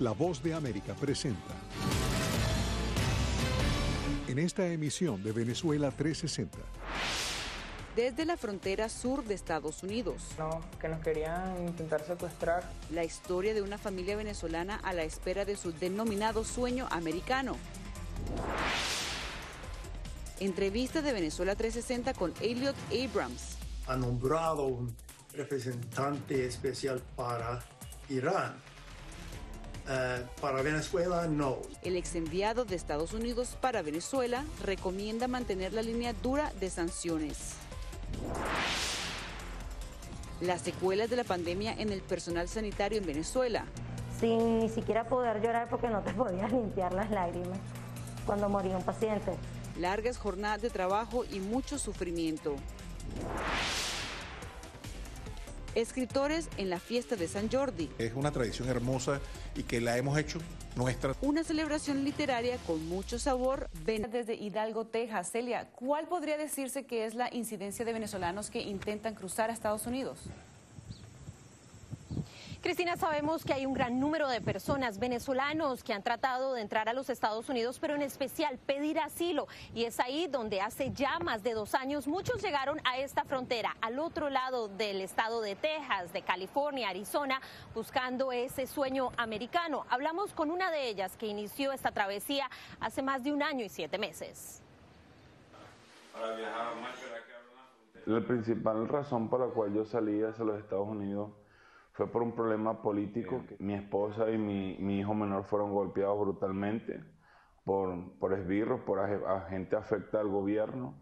La Voz de América presenta. En esta emisión de Venezuela 360. Desde la frontera sur de Estados Unidos. No, que nos querían intentar secuestrar. La historia de una familia venezolana a la espera de su denominado sueño americano. Entrevista de Venezuela 360 con Elliot Abrams. Ha nombrado un representante especial para Irán. Eh, para Venezuela, no. El ex enviado de Estados Unidos para Venezuela recomienda mantener la línea dura de sanciones. Las secuelas de la pandemia en el personal sanitario en Venezuela. Sin ni siquiera poder llorar porque no te podías limpiar las lágrimas cuando moría un paciente. Largas jornadas de trabajo y mucho sufrimiento. Escritores en la fiesta de San Jordi. Es una tradición hermosa y que la hemos hecho nuestra. Una celebración literaria con mucho sabor. Ven desde Hidalgo, Texas. Celia, ¿cuál podría decirse que es la incidencia de venezolanos que intentan cruzar a Estados Unidos? Cristina, sabemos que hay un gran número de personas venezolanos que han tratado de entrar a los Estados Unidos, pero en especial pedir asilo. Y es ahí donde hace ya más de dos años muchos llegaron a esta frontera, al otro lado del estado de Texas, de California, Arizona, buscando ese sueño americano. Hablamos con una de ellas que inició esta travesía hace más de un año y siete meses. La principal razón por la cual yo salí hacia los Estados Unidos fue por un problema político. Mi esposa y mi, mi hijo menor fueron golpeados brutalmente por, por esbirros, por gente afecta al gobierno.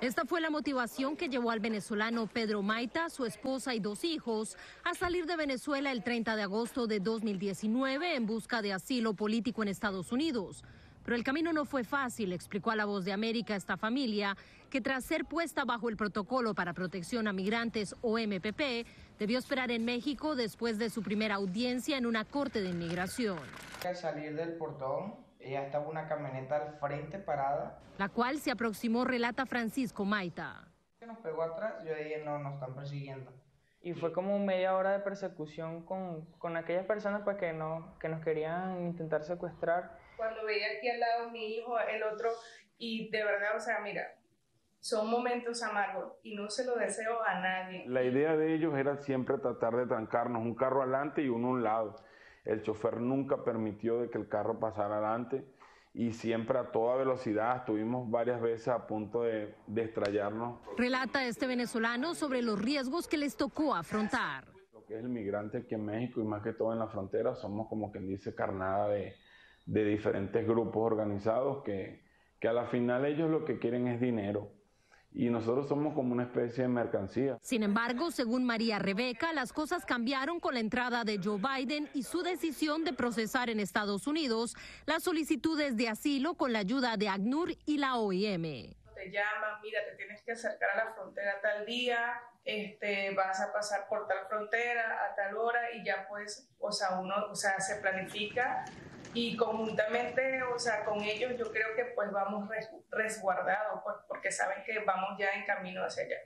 Esta fue la motivación que llevó al venezolano Pedro Maita, su esposa y dos hijos a salir de Venezuela el 30 de agosto de 2019 en busca de asilo político en Estados Unidos. Pero el camino no fue fácil, explicó a La Voz de América esta familia, que tras ser puesta bajo el protocolo para protección a migrantes o MPP, debió esperar en México después de su primera audiencia en una corte de inmigración. Al salir del portón, ella estaba una camioneta al frente parada. La cual se aproximó, relata Francisco Maita. Nos pegó atrás, yo dije, no, nos están persiguiendo. Y fue como media hora de persecución con, con aquellas personas pues, que, no, que nos querían intentar secuestrar cuando veía aquí al lado mi hijo, el otro, y de verdad, o sea, mira, son momentos amargos y no se lo deseo a nadie. La idea de ellos era siempre tratar de trancarnos un carro adelante y uno a un lado. El chofer nunca permitió de que el carro pasara adelante y siempre a toda velocidad. Estuvimos varias veces a punto de, de estrellarnos. Relata este venezolano sobre los riesgos que les tocó afrontar. Lo que es el migrante aquí en México y más que todo en la frontera, somos como quien dice carnada de, de diferentes grupos organizados que, que a la final ellos lo que quieren es dinero y nosotros somos como una especie de mercancía. Sin embargo, según María Rebeca, las cosas cambiaron con la entrada de Joe Biden y su decisión de procesar en Estados Unidos las solicitudes de asilo con la ayuda de ACNUR y la OIM te llaman, mira, te tienes que acercar a la frontera tal día, este, vas a pasar por tal frontera a tal hora y ya pues, o sea, uno, o sea, se planifica y conjuntamente, o sea, con ellos yo creo que pues vamos resguardados, pues, porque saben que vamos ya en camino hacia allá.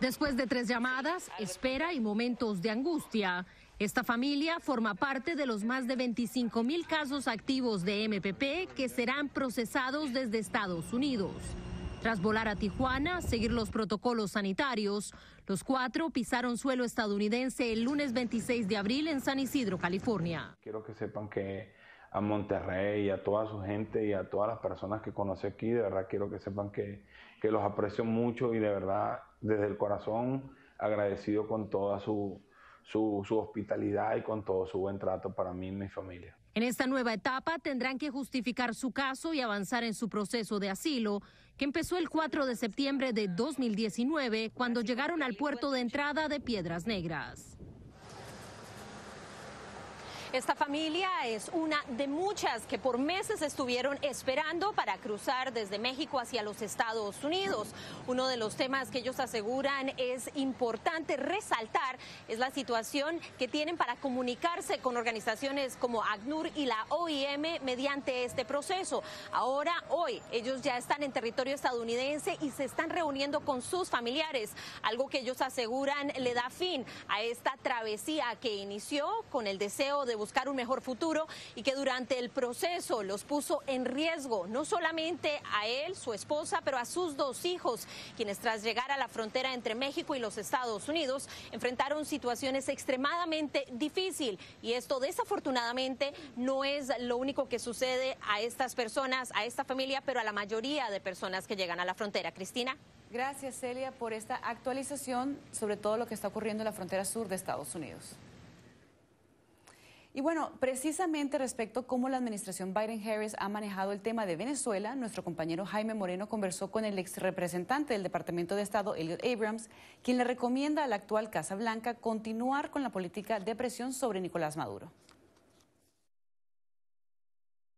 Después de tres llamadas, espera y momentos de angustia, esta familia forma parte de los más de 25 mil casos activos de MPP que serán procesados desde Estados Unidos. Tras volar a Tijuana, seguir los protocolos sanitarios, los cuatro pisaron suelo estadounidense el lunes 26 de abril en San Isidro, California. Quiero que sepan que a Monterrey y a toda su gente y a todas las personas que conoce aquí. De verdad quiero que sepan que, que los aprecio mucho y de verdad desde el corazón agradecido con toda su, su, su, hospitalidad y con todo su buen trato para mí y mi familia. En esta nueva etapa tendrán que justificar su caso y avanzar en su proceso de asilo, que empezó el 4 de septiembre de 2019, cuando llegaron al puerto de entrada de Piedras Negras. Esta familia es una de muchas que por meses estuvieron esperando para cruzar desde México hacia los Estados Unidos. Uno de los temas que ellos aseguran es importante resaltar es la situación que tienen para comunicarse con organizaciones como ACNUR y la OIM mediante este proceso. Ahora, hoy, ellos ya están en territorio estadounidense y se están reuniendo con sus familiares, algo que ellos aseguran le da fin a esta travesía que inició con el deseo de buscar un mejor futuro y que durante el proceso los puso en riesgo, no solamente a él, su esposa, pero a sus dos hijos, quienes tras llegar a la frontera entre México y los Estados Unidos enfrentaron situaciones extremadamente difíciles. Y esto desafortunadamente no es lo único que sucede a estas personas, a esta familia, pero a la mayoría de personas que llegan a la frontera. Cristina. Gracias, Celia, por esta actualización sobre todo lo que está ocurriendo en la frontera sur de Estados Unidos. Y bueno, precisamente respecto a cómo la administración Biden-Harris ha manejado el tema de Venezuela, nuestro compañero Jaime Moreno conversó con el ex representante del Departamento de Estado, Elliot Abrams, quien le recomienda a la actual Casa Blanca continuar con la política de presión sobre Nicolás Maduro.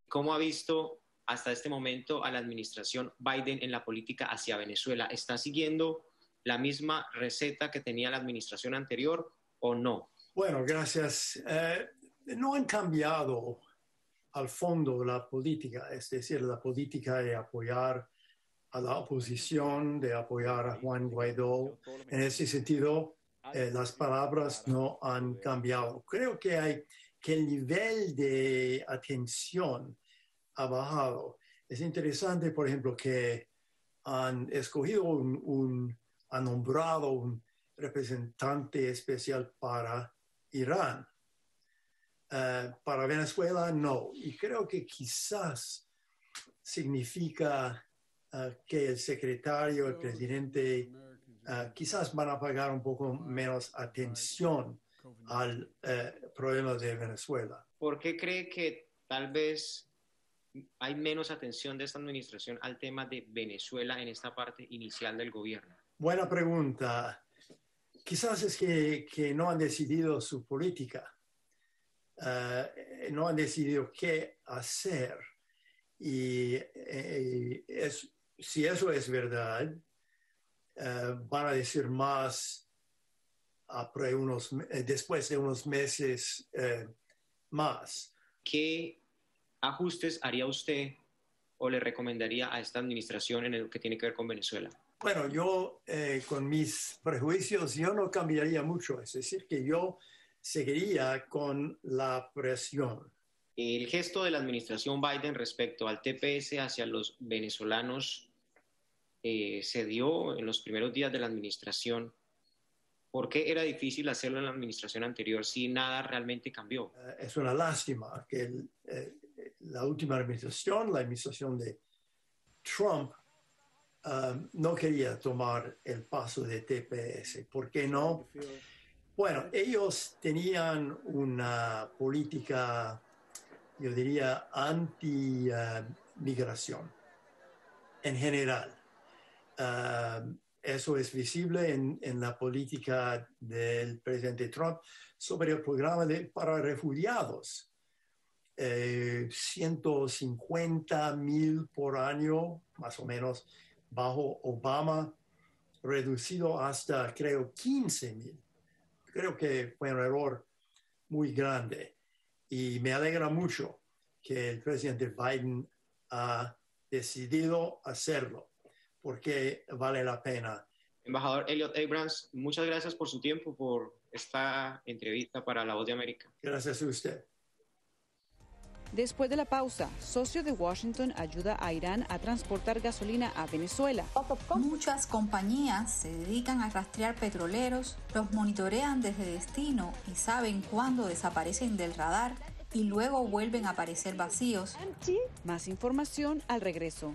¿Cómo ha visto hasta este momento a la administración Biden en la política hacia Venezuela? ¿Está siguiendo la misma receta que tenía la administración anterior o no? Bueno, gracias. Eh, no han cambiado al fondo la política, es decir, la política de apoyar a la oposición, de apoyar a Juan Guaidó. En ese sentido, eh, las palabras no han cambiado. Creo que, hay, que el nivel de atención ha bajado. Es interesante, por ejemplo, que han escogido un, un han nombrado un representante especial para Irán eh, para Venezuela no. Y creo que quizás significa eh, que el secretario, el presidente, eh, quizás van a pagar un poco menos atención al problema de Venezuela. ¿Por qué cree que tal vez hay menos atención de esta administración al tema de Venezuela en esta parte inicial del gobierno? Buena pregunta. Quizás es que, que no han decidido su política. Eh, no han decidido qué hacer. Y eh, si eso es verdad, eh, van a decir más unos, después de unos meses más. ¿Qué ajustes haría usted o le recomendaría a esta administración en lo que tiene que ver con Venezuela? Bueno, yo con mis prejuicios, yo no cambiaría mucho. Es decir, que yo seguiría con la presión. El gesto de la administración Biden respecto al TPS hacia los venezolanos eh, se dio en los primeros días de la administración. ¿Por qué era difícil hacerlo en la administración anterior si nada realmente cambió? Eh, es una lástima que eh, la última administración, la administración de Trump, um, no quería tomar el paso de TPS. ¿Por qué no? Bueno, ellos tenían una política, yo diría, anti-migración en general. Ah, eso es visible en, la política del presidente Trump sobre el programa de, para refugiados. 150 eh, mil por año, más o menos, bajo Obama, reducido hasta, creo, 15 mil creo que fue un error muy grande y me alegra mucho que el presidente Biden ha decidido hacerlo porque vale la pena. Embajador Elliot Abrams, muchas gracias por su tiempo, por esta entrevista para La Voz de América. Gracias a usted. Después de la pausa, socio de Washington ayuda a Irán a transportar gasolina a Venezuela. Muchas compañías se dedican a rastrear petroleros, los monitorean desde destino y saben cuándo desaparecen del radar y luego vuelven a aparecer vacíos. Más información al regreso.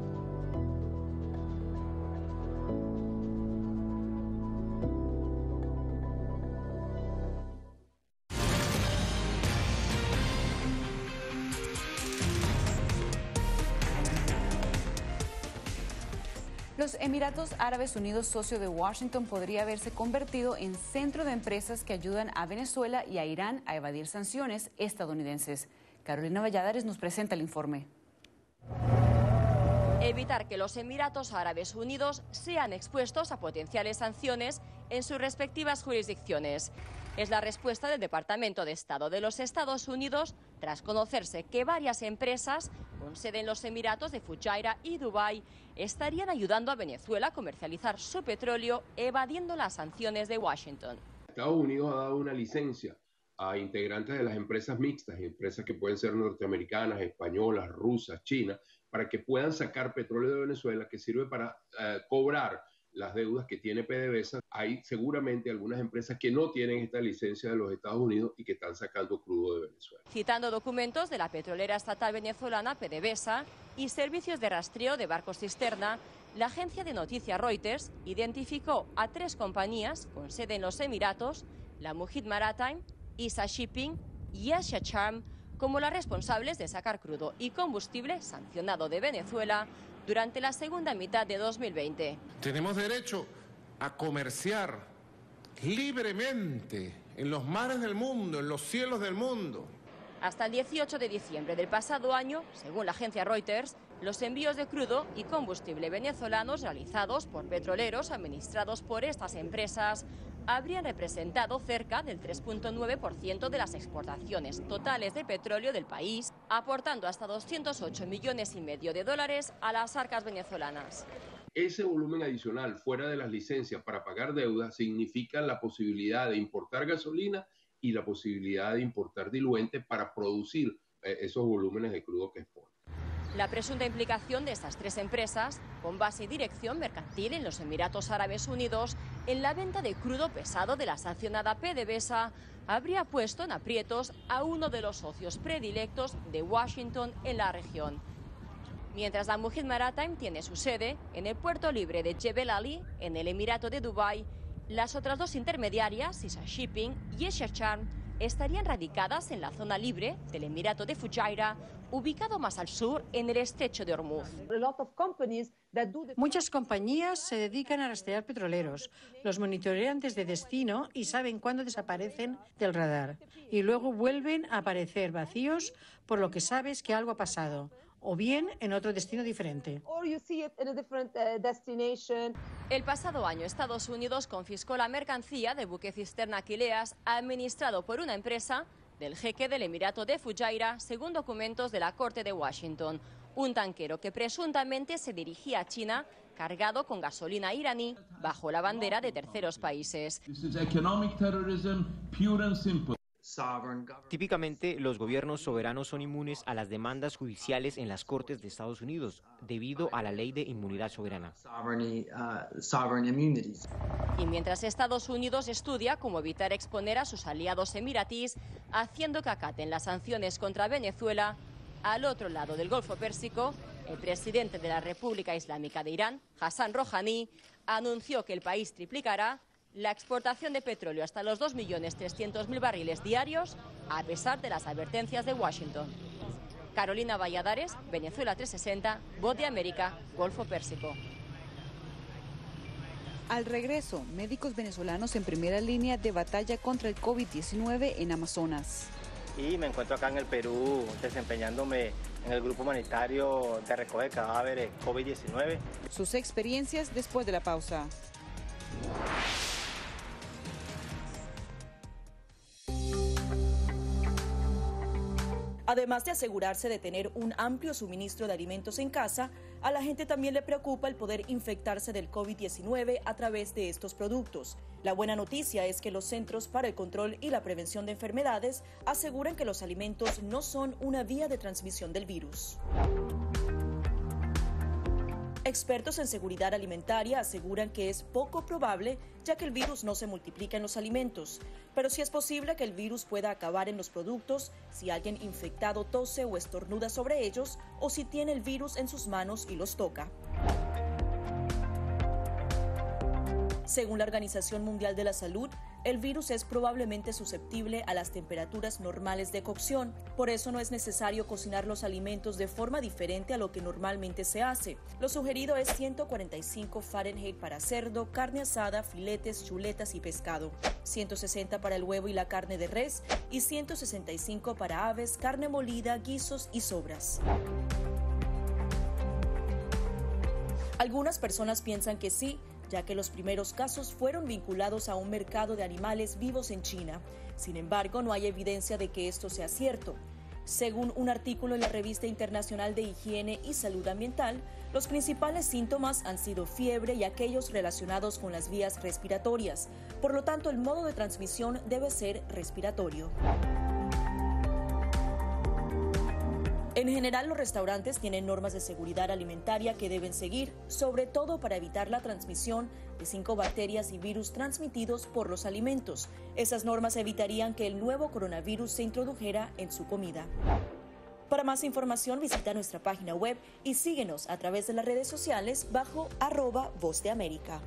Los Emiratos Árabes Unidos, socio de Washington, podría haberse convertido en centro de empresas que ayudan a Venezuela y a Irán a evadir sanciones estadounidenses. Carolina Valladares nos presenta el informe. Evitar que los Emiratos Árabes Unidos sean expuestos a potenciales sanciones en sus respectivas jurisdicciones. Es la respuesta del Departamento de Estado de los Estados Unidos tras conocerse que varias empresas con sede en los Emiratos de Fujairah y Dubái estarían ayudando a Venezuela a comercializar su petróleo evadiendo las sanciones de Washington. Estados Unidos ha dado una licencia a integrantes de las empresas mixtas, empresas que pueden ser norteamericanas, españolas, rusas, chinas, para que puedan sacar petróleo de Venezuela que sirve para eh, cobrar las deudas que tiene PDVSA, hay seguramente algunas empresas que no tienen esta licencia de los Estados Unidos y que están sacando crudo de Venezuela. Citando documentos de la petrolera estatal venezolana PDVSA y servicios de rastreo de barcos cisterna, la agencia de noticias Reuters identificó a tres compañías con sede en los Emiratos, la Mujid Maritime, Isa Shipping y Asia Charm, como las responsables de sacar crudo y combustible sancionado de Venezuela durante la segunda mitad de 2020. Tenemos derecho a comerciar libremente en los mares del mundo, en los cielos del mundo. Hasta el 18 de diciembre del pasado año, según la agencia Reuters, los envíos de crudo y combustible venezolanos realizados por petroleros administrados por estas empresas habrían representado cerca del 3.9% de las exportaciones totales de petróleo del país, aportando hasta 208 millones y medio de dólares a las arcas venezolanas. Ese volumen adicional fuera de las licencias para pagar deudas significa la posibilidad de importar gasolina y la posibilidad de importar diluente para producir eh, esos volúmenes de crudo que exportan. La presunta implicación de estas tres empresas, con base y dirección mercantil en los Emiratos Árabes Unidos, en la venta de crudo pesado de la sancionada PDVSA, habría puesto en aprietos a uno de los socios predilectos de Washington en la región. Mientras la Mujid Maritime tiene su sede en el puerto libre de Jebel Ali, en el Emirato de Dubái, las otras dos intermediarias, Isa Shipping y Asia Charm, estarían radicadas en la zona libre del Emirato de Fujairah, ubicado más al sur en el estrecho de Hormuz. Muchas compañías se dedican a rastrear petroleros, los monitorean desde destino y saben cuándo desaparecen del radar. Y luego vuelven a aparecer vacíos, por lo que sabes que algo ha pasado o bien en otro destino diferente. Uh, el pasado año Estados Unidos confiscó la mercancía de buque cisterna Aquileas administrado por una empresa del jeque del Emirato de Fujairah, según documentos de la Corte de Washington. Un tanquero que presuntamente se dirigía a China cargado con gasolina iraní bajo la bandera de terceros países. Típicamente, los gobiernos soberanos son inmunes a las demandas judiciales en las Cortes de Estados Unidos debido a la ley de inmunidad soberana. Y mientras Estados Unidos estudia cómo evitar exponer a sus aliados emiratíes haciendo que acaten las sanciones contra Venezuela, al otro lado del Golfo Pérsico, el presidente de la República Islámica de Irán, Hassan Rouhani, anunció que el país triplicará la exportación de petróleo hasta los 2.300.000 barriles diarios, a pesar de las advertencias de Washington. Carolina Valladares, Venezuela 360, Voz de América, Golfo Pérsico. Al regreso, médicos venezolanos en primera línea de batalla contra el COVID-19 en Amazonas. Y me encuentro acá en el Perú desempeñándome en el grupo humanitario de recoger cadáveres COVID-19. Sus experiencias después de la pausa. Además de asegurarse de tener un amplio suministro de alimentos en casa, a la gente también le preocupa el poder infectarse del COVID-19 a través de estos productos. La buena noticia es que los Centros para el Control y la Prevención de Enfermedades aseguran que los alimentos no son una vía de transmisión del virus. Expertos en seguridad alimentaria aseguran que es poco probable ya que el virus no se multiplica en los alimentos, pero sí es posible que el virus pueda acabar en los productos si alguien infectado tose o estornuda sobre ellos o si tiene el virus en sus manos y los toca. Según la Organización Mundial de la Salud, el virus es probablemente susceptible a las temperaturas normales de cocción, por eso no es necesario cocinar los alimentos de forma diferente a lo que normalmente se hace. Lo sugerido es 145 Fahrenheit para cerdo, carne asada, filetes, chuletas y pescado, 160 para el huevo y la carne de res y 165 para aves, carne molida, guisos y sobras. Algunas personas piensan que sí, ya que los primeros casos fueron vinculados a un mercado de animales vivos en China. Sin embargo, no hay evidencia de que esto sea cierto. Según un artículo en la Revista Internacional de Higiene y Salud Ambiental, los principales síntomas han sido fiebre y aquellos relacionados con las vías respiratorias. Por lo tanto, el modo de transmisión debe ser respiratorio. En general, los restaurantes tienen normas de seguridad alimentaria que deben seguir, sobre todo para evitar la transmisión de cinco bacterias y virus transmitidos por los alimentos. Esas normas evitarían que el nuevo coronavirus se introdujera en su comida. Para más información visita nuestra página web y síguenos a través de las redes sociales bajo arroba voz de América.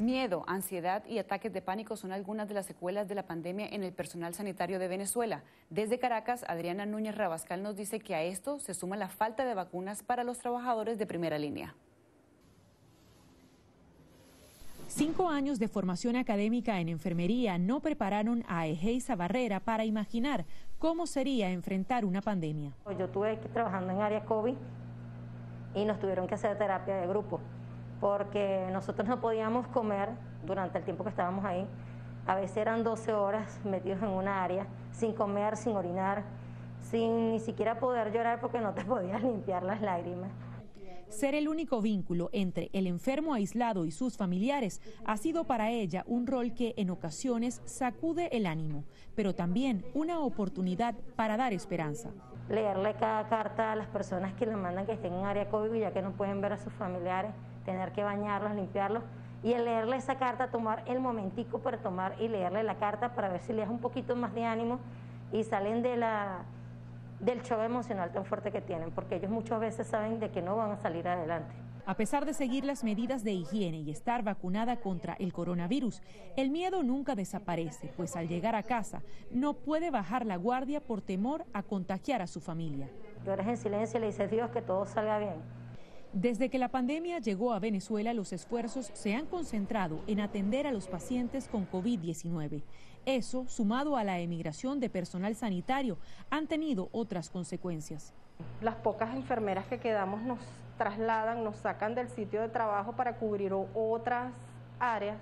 Miedo, ansiedad y ataques de pánico son algunas de las secuelas de la pandemia en el personal sanitario de Venezuela. Desde Caracas, Adriana Núñez Rabascal nos dice que a esto se suma la falta de vacunas para los trabajadores de primera línea. Cinco años de formación académica en enfermería no prepararon a Egeisa Barrera para imaginar cómo sería enfrentar una pandemia. Yo estuve trabajando en área COVID y nos tuvieron que hacer terapia de grupo porque nosotros no podíamos comer durante el tiempo que estábamos ahí. A veces eran 12 horas metidos en una área, sin comer, sin orinar, sin ni siquiera poder llorar porque no te podías limpiar las lágrimas. Ser el único vínculo entre el enfermo aislado y sus familiares ha sido para ella un rol que en ocasiones sacude el ánimo, pero también una oportunidad para dar esperanza. Leerle cada carta a las personas que le mandan que estén en área COVID ya que no pueden ver a sus familiares tener que bañarlos, limpiarlos, y el leerle esa carta, tomar el momentico para tomar y leerle la carta para ver si les da un poquito más de ánimo y salen de la, del shock emocional tan fuerte que tienen, porque ellos muchas veces saben de que no van a salir adelante. A pesar de seguir las medidas de higiene y estar vacunada contra el coronavirus, el miedo nunca desaparece, pues al llegar a casa no puede bajar la guardia por temor a contagiar a su familia. Lloras en silencio y le dices Dios que todo salga bien desde que la pandemia llegó a Venezuela, los esfuerzos se han concentrado en atender a los pacientes con COVID-19. Eso, sumado a la emigración de personal sanitario, han tenido otras consecuencias. Las pocas enfermeras que quedamos nos trasladan, nos sacan del sitio de trabajo para cubrir otras áreas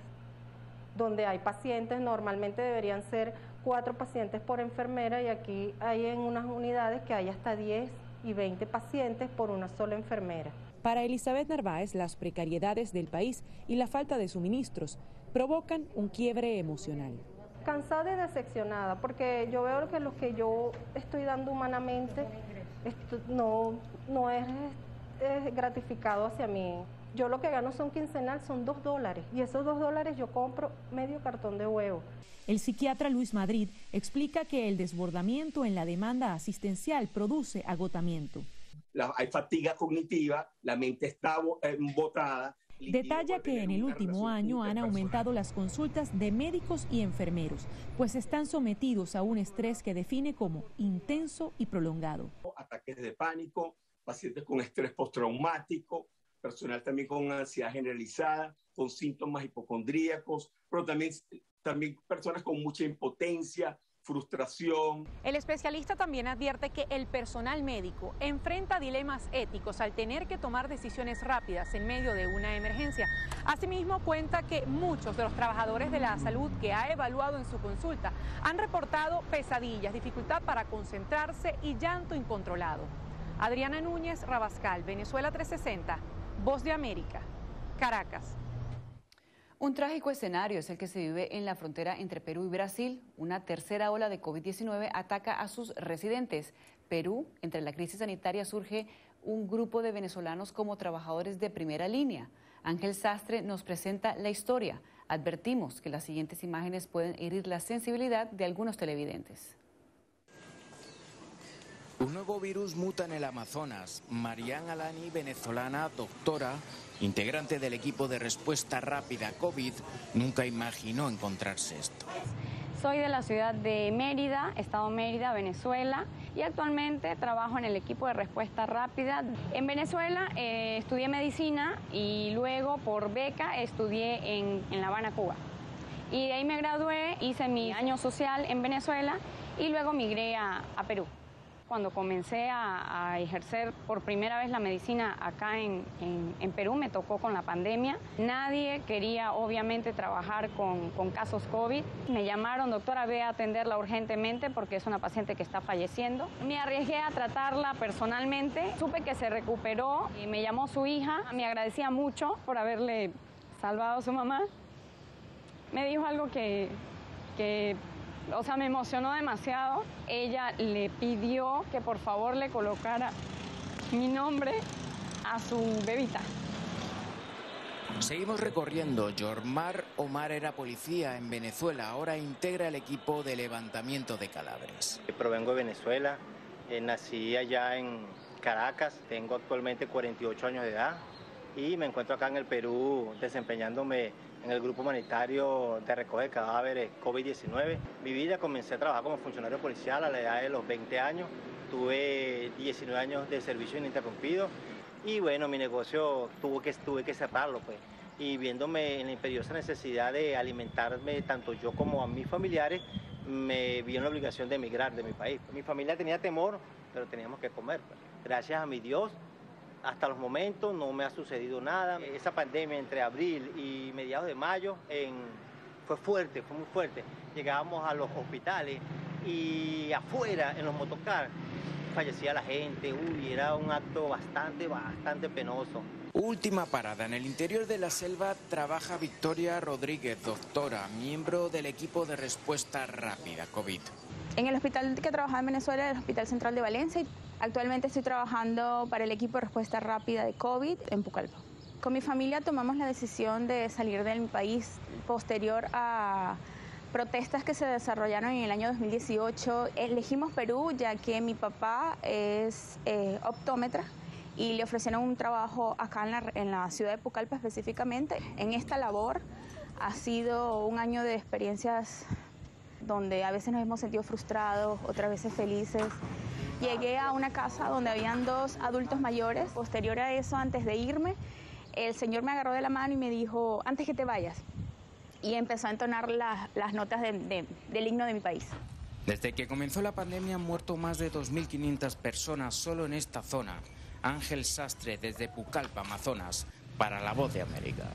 donde hay pacientes. Normalmente deberían ser cuatro pacientes por enfermera y aquí hay en unas unidades que hay hasta 10 y 20 pacientes por una sola enfermera. Para Elizabeth Narváez, las precariedades del país y la falta de suministros provocan un quiebre emocional. Cansada y decepcionada, porque yo veo que lo que yo estoy dando humanamente no, no es, gratificado hacia mí. Yo lo que gano son quincenal, son dos dólares, y esos dos dólares yo compro medio cartón de huevo. El psiquiatra Luis Madrid explica que el desbordamiento en la demanda asistencial produce agotamiento hay fatiga cognitiva, la mente está embotada. Detalla que en el último año han aumentado las consultas de médicos y enfermeros, pues están sometidos a un estrés que define como intenso y prolongado. Ataques de pánico, pacientes con estrés postraumático, personal también con ansiedad generalizada, con síntomas hipocondríacos, pero también, también personas con mucha impotencia, frustración. El especialista también advierte que el personal médico enfrenta dilemas éticos al tener que tomar decisiones rápidas en medio de una emergencia. Asimismo, cuenta que muchos de los trabajadores de la salud que ha evaluado en su consulta han reportado pesadillas, dificultad para concentrarse y llanto incontrolado. Adriana Núñez Rabascal, Venezuela 360, Voz de América, Caracas. Un trágico escenario es el que se vive en la frontera entre Perú y Brasil. Una tercera ola de COVID-19 ataca a sus residentes. Perú, entre la crisis sanitaria, surge un grupo de venezolanos como trabajadores de primera línea. Ángel Sastre nos presenta la historia. Advertimos que las siguientes imágenes pueden herir la sensibilidad de algunos televidentes. Un nuevo virus muta en el Amazonas. Marian Alani, venezolana, doctora, integrante del equipo de respuesta rápida COVID, nunca imaginó encontrarse esto. Soy de la ciudad de Mérida, Estado Mérida, Venezuela, y actualmente trabajo en el equipo de respuesta rápida. En Venezuela eh, estudié medicina y luego por beca estudié en, La Habana, Cuba. Y de ahí me gradué, hice mi año social en Venezuela y luego migré a Perú cuando comencé a, ejercer por primera vez la medicina acá en, Perú, me tocó con la pandemia. Nadie quería obviamente trabajar con, casos COVID. Me llamaron, doctora, ve a atenderla urgentemente porque es una paciente que está falleciendo. Me arriesgué a tratarla personalmente. Supe que se recuperó y me llamó su hija. Me agradecía mucho por haberle salvado a su mamá. Me dijo algo que o sea, me emocionó demasiado. Ella le pidió que por favor le colocara mi nombre a su bebita. Seguimos recorriendo. Yormar Omar era policía en Venezuela, ahora integra el equipo de levantamiento de cadáveres. Provengo de Venezuela, eh, nací allá en Caracas, tengo actualmente 48 años de edad y me encuentro acá en el Perú desempeñándome en el grupo humanitario de recoger cadáveres COVID-19. Mi vida comencé a trabajar como funcionario policial a la edad de los 20 años. Tuve 19 años de servicio ininterrumpido y bueno, mi negocio tuvo que, tuve que cerrarlo pues. Y viéndome en la imperiosa necesidad de alimentarme tanto yo como a mis familiares, me vi en la obligación de emigrar de mi país. Mi familia tenía temor, pero teníamos que comer. Pues. Gracias a mi Dios, hasta los momentos no me ha sucedido nada. Esa pandemia entre abril y mediados de mayo fue fuerte, fue muy fuerte. Llegábamos a los hospitales y afuera, en los motocars, fallecía la gente. Uy, era un acto bastante, bastante penoso. Última parada. En el interior de la selva trabaja Victoria Rodríguez, doctora, miembro del equipo de respuesta rápida COVID. En el hospital que trabajaba en Venezuela, el Hospital Central de Valencia, actualmente estoy trabajando para el equipo de respuesta rápida de COVID en Pucallpa. Con mi familia tomamos la decisión de salir del país posterior a protestas que se desarrollaron en el año 2018. Elegimos Perú ya que mi papá es eh, optómetra y le ofrecieron un trabajo acá en en la ciudad de Pucallpa específicamente. En esta labor ha sido un año de experiencias donde a veces nos hemos sentido frustrados, otras veces felices. Llegué a una casa donde habían dos adultos mayores. Posterior a eso, antes de irme, el señor me agarró de la mano y me dijo, antes que te vayas. Y empezó a entonar las notas del himno de mi país. Desde que comenzó la pandemia han muerto más de 2.500 personas solo en esta zona. Ángel Sastre desde Pucallpa, Amazonas, para La Voz de América.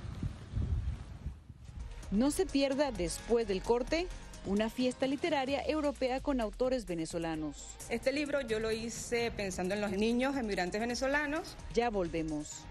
No se pierda después del corte una fiesta literaria europea con autores venezolanos. Este libro yo lo hice pensando en los niños emigrantes venezolanos. Ya volvemos.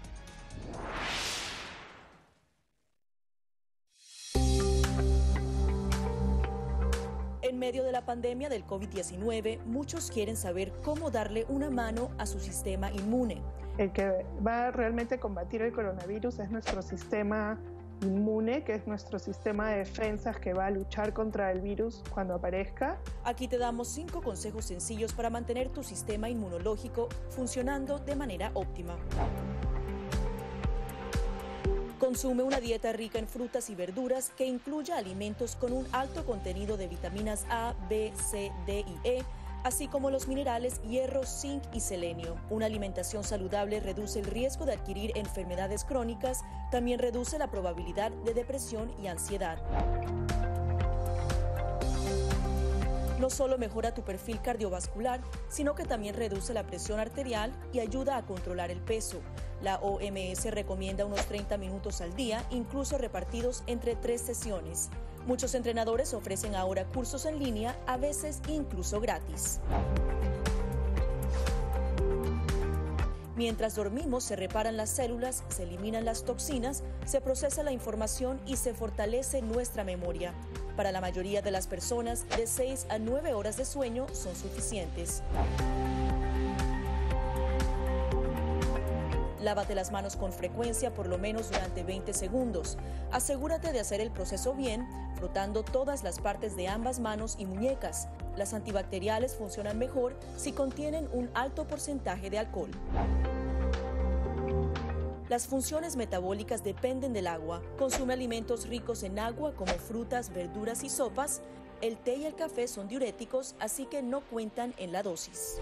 En medio de la pandemia del COVID-19, muchos quieren saber cómo darle una mano a su sistema inmune. El que va a realmente combatir el coronavirus es nuestro sistema inmune, que es nuestro sistema de defensas que va a luchar contra el virus cuando aparezca. Aquí te damos cinco consejos sencillos para mantener tu sistema inmunológico funcionando de manera óptima. Consume una dieta rica en frutas y verduras que incluya alimentos con un alto contenido de vitaminas A, B, C, D y E, así como los minerales hierro, zinc y selenio. Una alimentación saludable reduce el riesgo de adquirir enfermedades crónicas, también reduce la probabilidad de depresión y ansiedad. No solo mejora tu perfil cardiovascular, sino que también reduce la presión arterial y ayuda a controlar el peso. La OMS recomienda unos 30 minutos al día, incluso repartidos entre tres sesiones. Muchos entrenadores ofrecen ahora cursos en línea, a veces incluso gratis. Mientras dormimos se reparan las células, se eliminan las toxinas, se procesa la información y se fortalece nuestra memoria. Para la mayoría de las personas, de 6 a 9 horas de sueño son suficientes. Lávate las manos con frecuencia por lo menos durante 20 segundos. Asegúrate de hacer el proceso bien, frotando todas las partes de ambas manos y muñecas. Las antibacteriales funcionan mejor si contienen un alto porcentaje de alcohol. Las funciones metabólicas dependen del agua. Consume alimentos ricos en agua como frutas, verduras y sopas. El té y el café son diuréticos, así que no cuentan en la dosis.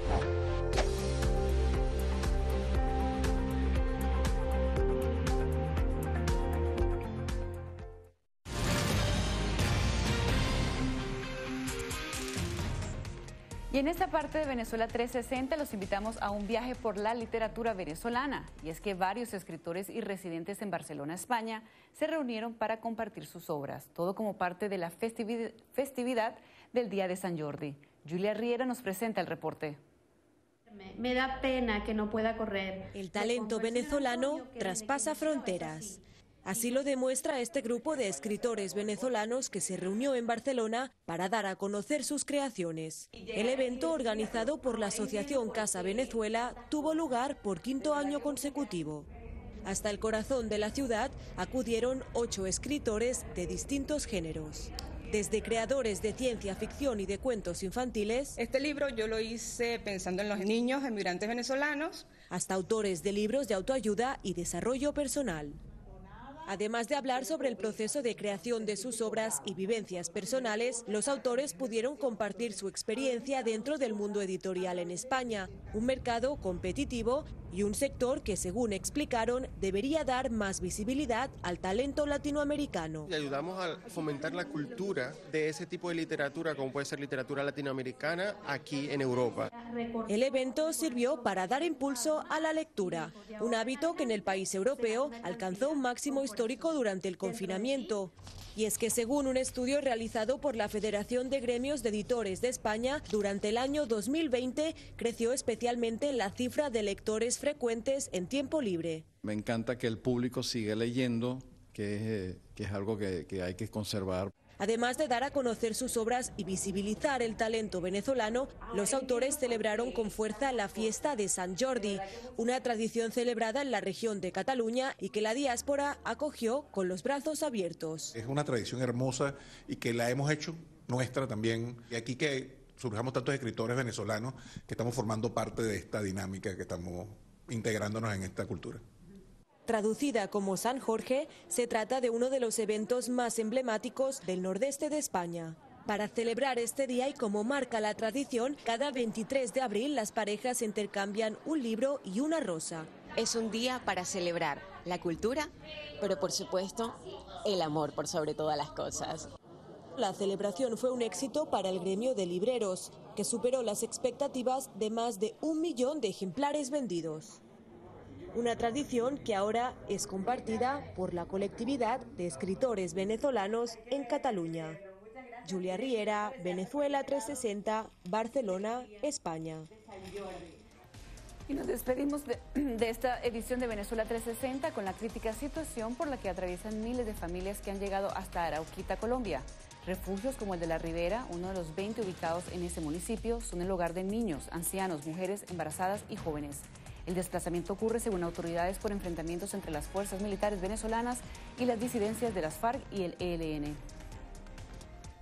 Y en esta parte de Venezuela 360 los invitamos a un viaje por la literatura venezolana. Y es que varios escritores y residentes en Barcelona, España, se reunieron para compartir sus obras, todo como parte de la festividad del Día de San Jordi. Julia Riera nos presenta el reporte. Me da pena que no pueda correr. El talento venezolano traspasa fronteras. Así lo demuestra este grupo de escritores venezolanos que se reunió en Barcelona para dar a conocer sus creaciones. El evento, organizado por la Asociación Casa Venezuela, tuvo lugar por quinto año consecutivo. Hasta el corazón de la ciudad acudieron ocho escritores de distintos géneros. Desde creadores de ciencia ficción y de cuentos infantiles. Este libro yo lo hice pensando en los niños emigrantes venezolanos. Hasta autores de libros de autoayuda y desarrollo personal. Además de hablar sobre el proceso de creación de sus obras y vivencias personales, los autores pudieron compartir su experiencia dentro del mundo editorial en España, un mercado competitivo y un sector que, según explicaron, debería dar más visibilidad al talento latinoamericano. Y ayudamos a fomentar la cultura de ese tipo de literatura, como puede ser literatura latinoamericana, aquí en Europa. El evento sirvió para dar impulso a la lectura, un hábito que en el país europeo alcanzó un máximo histórico durante el confinamiento. Y es que según un estudio realizado por la Federación de Gremios de Editores de España, durante el año 2020 creció especialmente la cifra de lectores frecuentes en tiempo libre. Me encanta que el público siga leyendo, que es, que es algo que, que hay que conservar. Además de dar a conocer sus obras y visibilizar el talento venezolano, los autores celebraron con fuerza la fiesta de San Jordi, una tradición celebrada en la región de Cataluña y que la diáspora acogió con los brazos abiertos. Es una tradición hermosa y que la hemos hecho nuestra también. Y aquí que surjamos tantos escritores venezolanos que estamos formando parte de esta dinámica, que estamos integrándonos en esta cultura. Traducida como San Jorge, se trata de uno de los eventos más emblemáticos del nordeste de España. Para celebrar este día y como marca la tradición, cada 23 de abril las parejas intercambian un libro y una rosa. Es un día para celebrar la cultura, pero por supuesto el amor por sobre todas las cosas. La celebración fue un éxito para el gremio de libreros, que superó las expectativas de más de un millón de ejemplares vendidos una tradición que ahora es compartida por la colectividad de escritores venezolanos en Cataluña. Julia Riera, Venezuela 360, Barcelona, España. Y nos despedimos de, de, esta edición de Venezuela 360 con la crítica situación por la que atraviesan miles de familias que han llegado hasta Arauquita, Colombia. Refugios como el de La Ribera, uno de los 20 ubicados en ese municipio, son el hogar de niños, ancianos, mujeres embarazadas y jóvenes. El desplazamiento ocurre, según autoridades, por enfrentamientos entre las fuerzas militares venezolanas y las disidencias de las FARC y el ELN.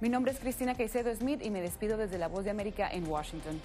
Mi nombre es Cristina Caicedo Smith y me despido desde La Voz de América en Washington.